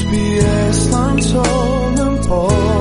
SBS랑 저는 번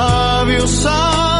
lábios sabem.